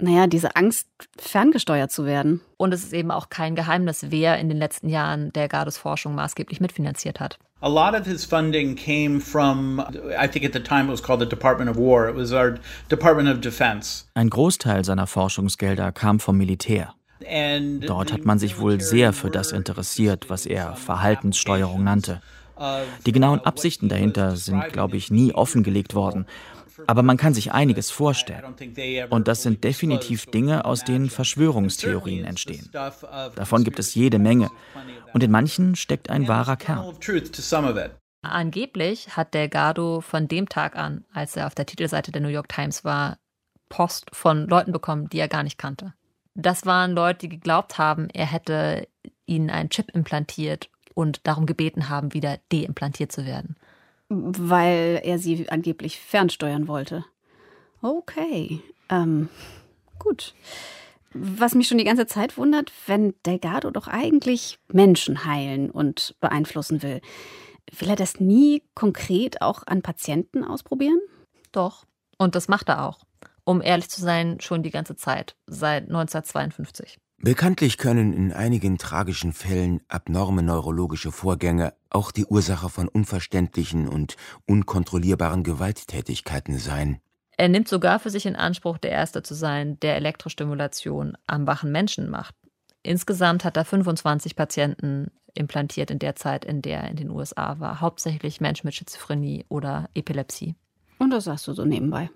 Naja, diese Angst, ferngesteuert zu werden. Und es ist eben auch kein Geheimnis, wer in den letzten Jahren der Gardes Forschung maßgeblich mitfinanziert hat. A lot of his funding came from, I think at the time it was called the Department of War. It was our Department of Defense. Ein Großteil seiner Forschungsgelder kam vom Militär. Dort hat man sich wohl sehr für das interessiert, was er Verhaltenssteuerung nannte. Die genauen Absichten dahinter sind, glaube ich, nie offengelegt worden. Aber man kann sich einiges vorstellen. Und das sind definitiv Dinge, aus denen Verschwörungstheorien entstehen. Davon gibt es jede Menge. Und in manchen steckt ein wahrer Kern. Angeblich hat Delgado von dem Tag an, als er auf der Titelseite der New York Times war, Post von Leuten bekommen, die er gar nicht kannte. Das waren Leute, die geglaubt haben, er hätte ihnen einen Chip implantiert und darum gebeten haben, wieder deimplantiert zu werden. Weil er sie angeblich fernsteuern wollte. Okay, ähm, gut. Was mich schon die ganze Zeit wundert, wenn Delgado doch eigentlich Menschen heilen und beeinflussen will, will er das nie konkret auch an Patienten ausprobieren? Doch. Und das macht er auch. Um ehrlich zu sein, schon die ganze Zeit, seit 1952. Bekanntlich können in einigen tragischen Fällen abnorme neurologische Vorgänge auch die Ursache von unverständlichen und unkontrollierbaren Gewalttätigkeiten sein. Er nimmt sogar für sich in Anspruch, der Erste zu sein, der Elektrostimulation am wachen Menschen macht. Insgesamt hat er 25 Patienten implantiert in der Zeit, in der er in den USA war. Hauptsächlich Menschen mit Schizophrenie oder Epilepsie. Und das sagst du so nebenbei.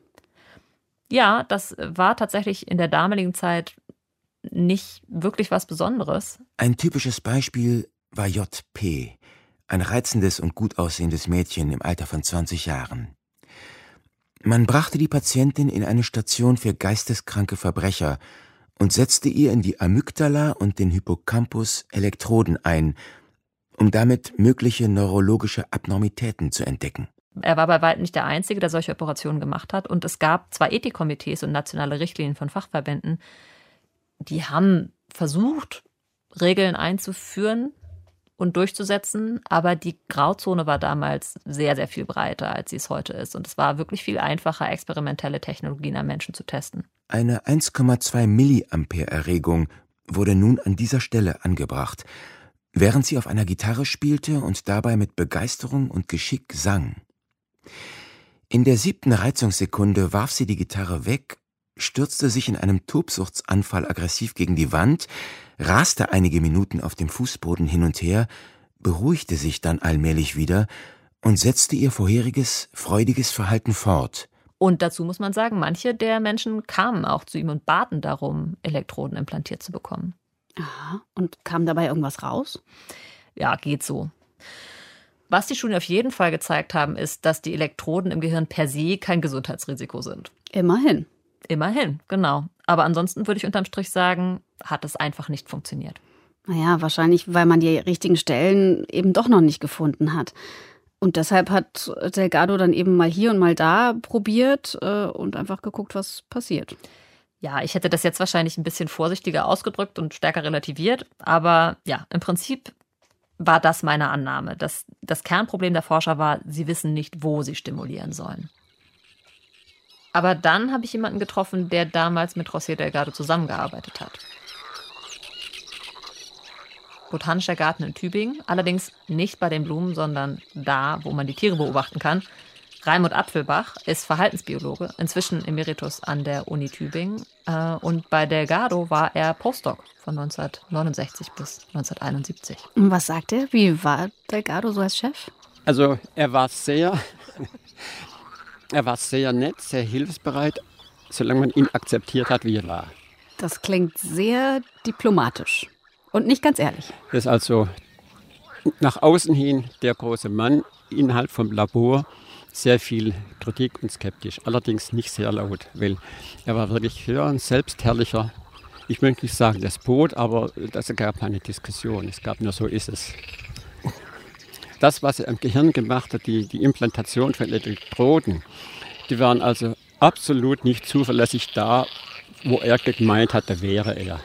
Ja, das war tatsächlich in der damaligen Zeit nicht wirklich was Besonderes. Ein typisches Beispiel war J.P., ein reizendes und gut aussehendes Mädchen im Alter von 20 Jahren. Man brachte die Patientin in eine Station für geisteskranke Verbrecher und setzte ihr in die Amygdala und den Hippocampus Elektroden ein, um damit mögliche neurologische Abnormitäten zu entdecken. Er war bei weitem nicht der Einzige, der solche Operationen gemacht hat. Und es gab zwei Ethikkomitees und nationale Richtlinien von Fachverbänden, die haben versucht, Regeln einzuführen und durchzusetzen, aber die Grauzone war damals sehr, sehr viel breiter, als sie es heute ist. Und es war wirklich viel einfacher, experimentelle Technologien am Menschen zu testen. Eine 1,2 Milliampere Erregung wurde nun an dieser Stelle angebracht, während sie auf einer Gitarre spielte und dabei mit Begeisterung und Geschick sang. In der siebten Reizungssekunde warf sie die Gitarre weg stürzte sich in einem Tobsuchtsanfall aggressiv gegen die Wand, raste einige Minuten auf dem Fußboden hin und her, beruhigte sich dann allmählich wieder und setzte ihr vorheriges freudiges Verhalten fort. Und dazu muss man sagen, manche der Menschen kamen auch zu ihm und baten darum, Elektroden implantiert zu bekommen. Aha. Und kam dabei irgendwas raus? Ja, geht so. Was die Studien auf jeden Fall gezeigt haben, ist, dass die Elektroden im Gehirn per se kein Gesundheitsrisiko sind. Immerhin. Immerhin, genau. Aber ansonsten würde ich unterm Strich sagen, hat es einfach nicht funktioniert. Naja, wahrscheinlich, weil man die richtigen Stellen eben doch noch nicht gefunden hat. Und deshalb hat Delgado dann eben mal hier und mal da probiert äh, und einfach geguckt, was passiert. Ja, ich hätte das jetzt wahrscheinlich ein bisschen vorsichtiger ausgedrückt und stärker relativiert. Aber ja, im Prinzip war das meine Annahme. Das, das Kernproblem der Forscher war, sie wissen nicht, wo sie stimulieren sollen. Aber dann habe ich jemanden getroffen, der damals mit José Delgado zusammengearbeitet hat. Botanischer Garten in Tübingen, allerdings nicht bei den Blumen, sondern da, wo man die Tiere beobachten kann. Raimund Apfelbach ist Verhaltensbiologe, inzwischen Emeritus an der Uni Tübingen. Äh, und bei Delgado war er Postdoc von 1969 bis 1971. Und was sagt er? Wie war Delgado so als Chef? Also er war sehr er war sehr nett, sehr hilfsbereit, solange man ihn akzeptiert hat, wie er war. Das klingt sehr diplomatisch und nicht ganz ehrlich. Er ist also nach außen hin der große Mann, innerhalb vom Labor sehr viel Kritik und skeptisch. Allerdings nicht sehr laut, weil er war wirklich ja, ein selbstherrlicher, ich möchte nicht sagen Despot, aber es gab eine Diskussion. Es gab nur so ist es das, was er im Gehirn gemacht hat, die, die Implantation von Elektroden, die waren also absolut nicht zuverlässig da, wo er gemeint hatte, wäre er.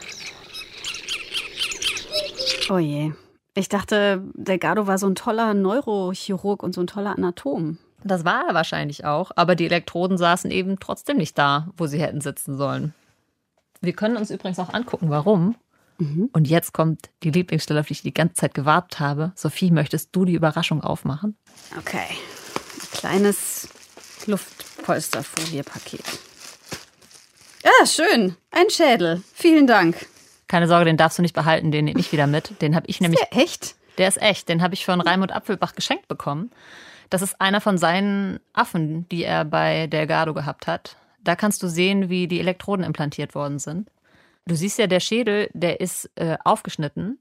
Oh je. Ich dachte, Delgado war so ein toller Neurochirurg und so ein toller Anatom. Das war er wahrscheinlich auch, aber die Elektroden saßen eben trotzdem nicht da, wo sie hätten sitzen sollen. Wir können uns übrigens auch angucken, warum. Mhm. Und jetzt kommt die Lieblingsstelle, auf die ich die ganze Zeit gewartet habe. Sophie, möchtest du die Überraschung aufmachen? Okay. Ein kleines Luftpolsterfoliepaket. Ah, schön. Ein Schädel. Vielen Dank. Keine Sorge, den darfst du nicht behalten, den nehme ich wieder mit. Den habe ich nämlich. Ist der echt? Der ist echt. Den habe ich von Raimund Apfelbach geschenkt bekommen. Das ist einer von seinen Affen, die er bei Delgado gehabt hat. Da kannst du sehen, wie die Elektroden implantiert worden sind. Du siehst ja, der Schädel, der ist äh, aufgeschnitten.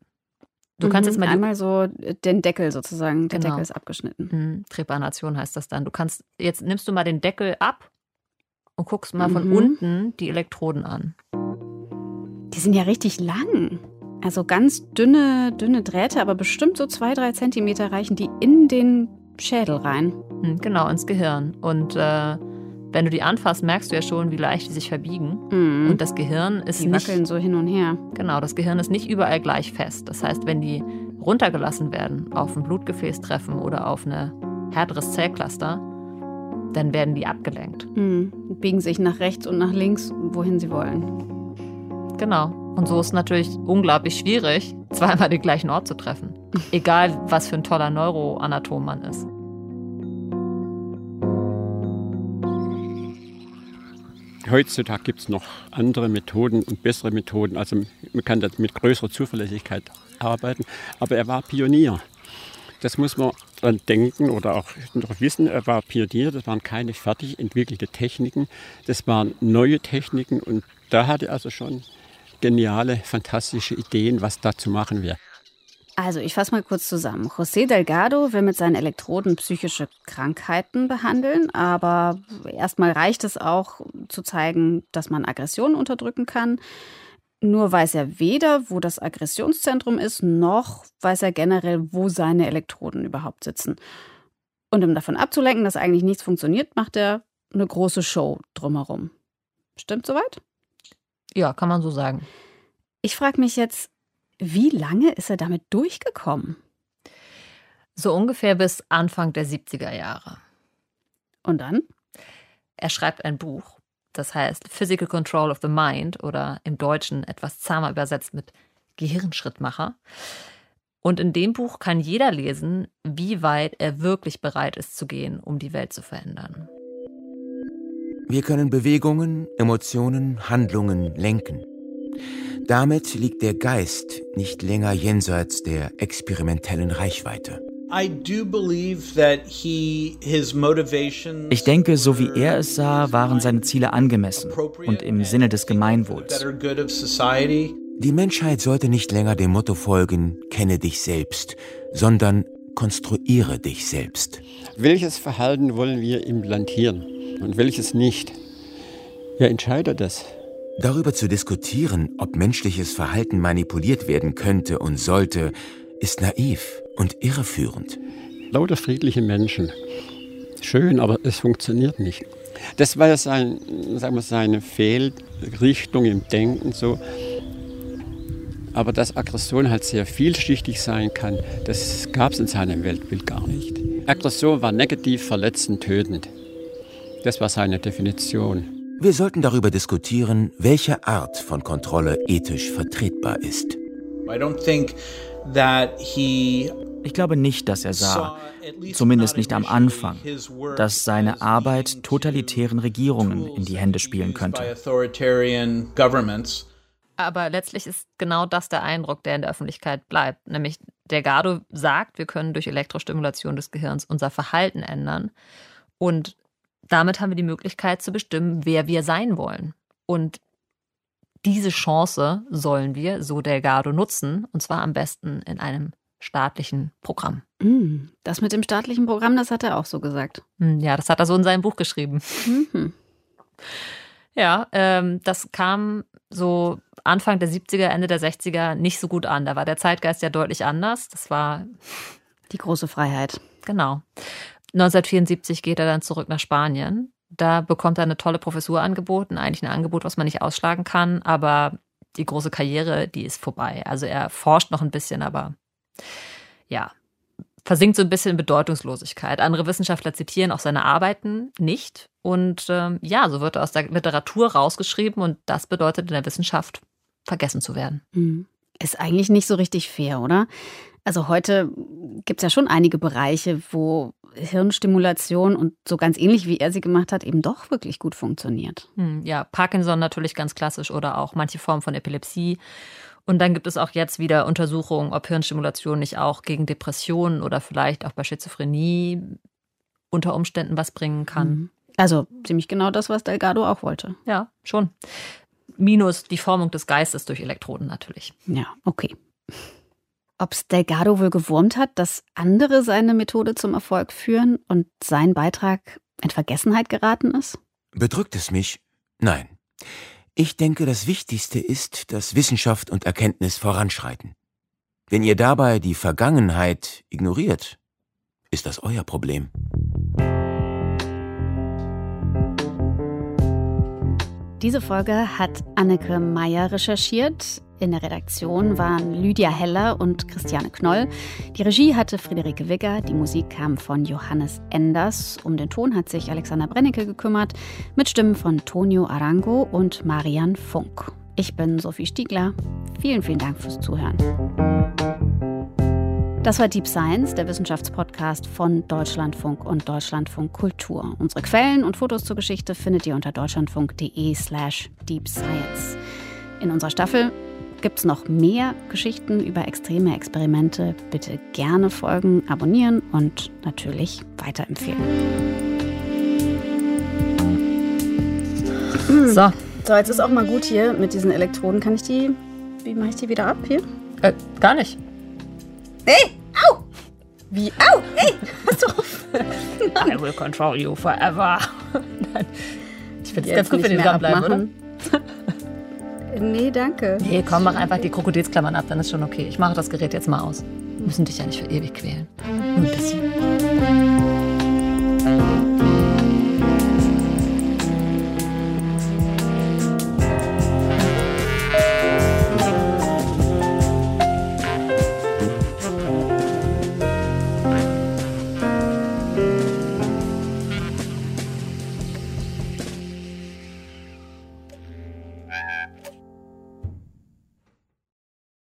Du mhm, kannst jetzt mal einmal so den Deckel sozusagen. Der genau. Deckel ist abgeschnitten. Mhm, Trepanation heißt das dann. Du kannst jetzt nimmst du mal den Deckel ab und guckst mal mhm. von unten die Elektroden an. Die sind ja richtig lang. Also ganz dünne, dünne Drähte, aber bestimmt so zwei, drei Zentimeter reichen die in den Schädel rein. Hm, genau, ins Gehirn. Und äh, wenn du die anfasst, merkst du ja schon, wie leicht die sich verbiegen. Mhm. Und das Gehirn ist die nicht. wackeln so hin und her. Genau, das Gehirn ist nicht überall gleich fest. Das heißt, wenn die runtergelassen werden, auf ein Blutgefäß treffen oder auf ein härteres Zellcluster, dann werden die abgelenkt. Mhm. Biegen sich nach rechts und nach links, wohin sie wollen. Genau. Und so ist es natürlich unglaublich schwierig, zweimal den gleichen Ort zu treffen. Egal, was für ein toller Neuroanatom man ist. Heutzutage gibt es noch andere Methoden und bessere Methoden. Also man kann das mit größerer Zuverlässigkeit arbeiten. Aber er war Pionier. Das muss man dann denken oder auch noch wissen. Er war Pionier. Das waren keine fertig entwickelte Techniken. Das waren neue Techniken. Und da hatte er also schon geniale, fantastische Ideen, was da zu machen wäre. Also, ich fasse mal kurz zusammen. José Delgado will mit seinen Elektroden psychische Krankheiten behandeln, aber erstmal reicht es auch zu zeigen, dass man Aggressionen unterdrücken kann. Nur weiß er weder, wo das Aggressionszentrum ist, noch weiß er generell, wo seine Elektroden überhaupt sitzen. Und um davon abzulenken, dass eigentlich nichts funktioniert, macht er eine große Show drumherum. Stimmt soweit? Ja, kann man so sagen. Ich frage mich jetzt, wie lange ist er damit durchgekommen? So ungefähr bis Anfang der 70er Jahre. Und dann? Er schreibt ein Buch, das heißt Physical Control of the Mind oder im Deutschen etwas zahmer übersetzt mit Gehirnschrittmacher. Und in dem Buch kann jeder lesen, wie weit er wirklich bereit ist zu gehen, um die Welt zu verändern. Wir können Bewegungen, Emotionen, Handlungen lenken. Damit liegt der Geist nicht länger jenseits der experimentellen Reichweite. Ich denke, so wie er es sah, waren seine Ziele angemessen und im Sinne des Gemeinwohls. Die Menschheit sollte nicht länger dem Motto folgen, kenne dich selbst, sondern konstruiere dich selbst. Welches Verhalten wollen wir implantieren und welches nicht? Wer entscheidet das? Darüber zu diskutieren, ob menschliches Verhalten manipuliert werden könnte und sollte, ist naiv und irreführend. Lauter friedliche Menschen. Schön, aber es funktioniert nicht. Das war ja sein, sagen wir, seine Fehlrichtung im Denken so. Aber dass Aggression halt sehr vielschichtig sein kann, das gab es in seinem Weltbild gar nicht. Aggression war negativ, verletzend, tötend. Das war seine Definition. Wir sollten darüber diskutieren, welche Art von Kontrolle ethisch vertretbar ist. Ich glaube nicht, dass er sah, zumindest nicht am Anfang, dass seine Arbeit totalitären Regierungen in die Hände spielen könnte. Aber letztlich ist genau das der Eindruck, der in der Öffentlichkeit bleibt. Nämlich, Delgado sagt, wir können durch Elektrostimulation des Gehirns unser Verhalten ändern. Und damit haben wir die Möglichkeit zu bestimmen, wer wir sein wollen. Und diese Chance sollen wir, so Delgado, nutzen, und zwar am besten in einem staatlichen Programm. Mm, das mit dem staatlichen Programm, das hat er auch so gesagt. Hm, ja, das hat er so in seinem Buch geschrieben. Mhm. Ja, ähm, das kam so Anfang der 70er, Ende der 60er nicht so gut an. Da war der Zeitgeist ja deutlich anders. Das war die große Freiheit. Genau. 1974 geht er dann zurück nach Spanien. Da bekommt er eine tolle Professur angeboten, eigentlich ein Angebot, was man nicht ausschlagen kann, aber die große Karriere, die ist vorbei. Also er forscht noch ein bisschen, aber ja, versinkt so ein bisschen in Bedeutungslosigkeit. Andere Wissenschaftler zitieren auch seine Arbeiten nicht. Und ähm, ja, so wird er aus der Literatur rausgeschrieben und das bedeutet in der Wissenschaft vergessen zu werden. Mhm. Ist eigentlich nicht so richtig fair, oder? Also heute gibt es ja schon einige Bereiche, wo Hirnstimulation und so ganz ähnlich wie er sie gemacht hat, eben doch wirklich gut funktioniert. Hm, ja, Parkinson natürlich ganz klassisch oder auch manche Formen von Epilepsie. Und dann gibt es auch jetzt wieder Untersuchungen, ob Hirnstimulation nicht auch gegen Depressionen oder vielleicht auch bei Schizophrenie unter Umständen was bringen kann. Mhm. Also ziemlich genau das, was Delgado auch wollte. Ja, schon. Minus die Formung des Geistes durch Elektroden natürlich. Ja, okay. Ob es Delgado wohl gewurmt hat, dass andere seine Methode zum Erfolg führen und sein Beitrag in Vergessenheit geraten ist? Bedrückt es mich? Nein. Ich denke, das Wichtigste ist, dass Wissenschaft und Erkenntnis voranschreiten. Wenn ihr dabei die Vergangenheit ignoriert, ist das euer Problem. Diese Folge hat Anneke Meyer recherchiert. In der Redaktion waren Lydia Heller und Christiane Knoll. Die Regie hatte Friederike Wigger, die Musik kam von Johannes Enders. Um den Ton hat sich Alexander Brennecke gekümmert, mit Stimmen von Tonio Arango und Marian Funk. Ich bin Sophie Stiegler. Vielen, vielen Dank fürs Zuhören. Das war Deep Science, der Wissenschaftspodcast von Deutschlandfunk und Deutschlandfunk Kultur. Unsere Quellen und Fotos zur Geschichte findet ihr unter deutschlandfunk.de slash deep science. In unserer Staffel gibt es noch mehr Geschichten über extreme Experimente. Bitte gerne folgen, abonnieren und natürlich weiterempfehlen. So, So, jetzt ist auch mal gut hier mit diesen Elektroden. Kann ich die, wie mache ich die wieder ab hier? äh, gar nicht. Hey, au! Wie, au, hey, pass auf. I will control you forever. Nein. Ich finde es ganz gut, wenn die dranbleiben, oder? nee, danke. Nee, komm, mach einfach die Krokodilsklammern ab, dann ist schon okay. Ich mache das Gerät jetzt mal aus. Wir müssen dich ja nicht für ewig quälen. Nur ein bisschen.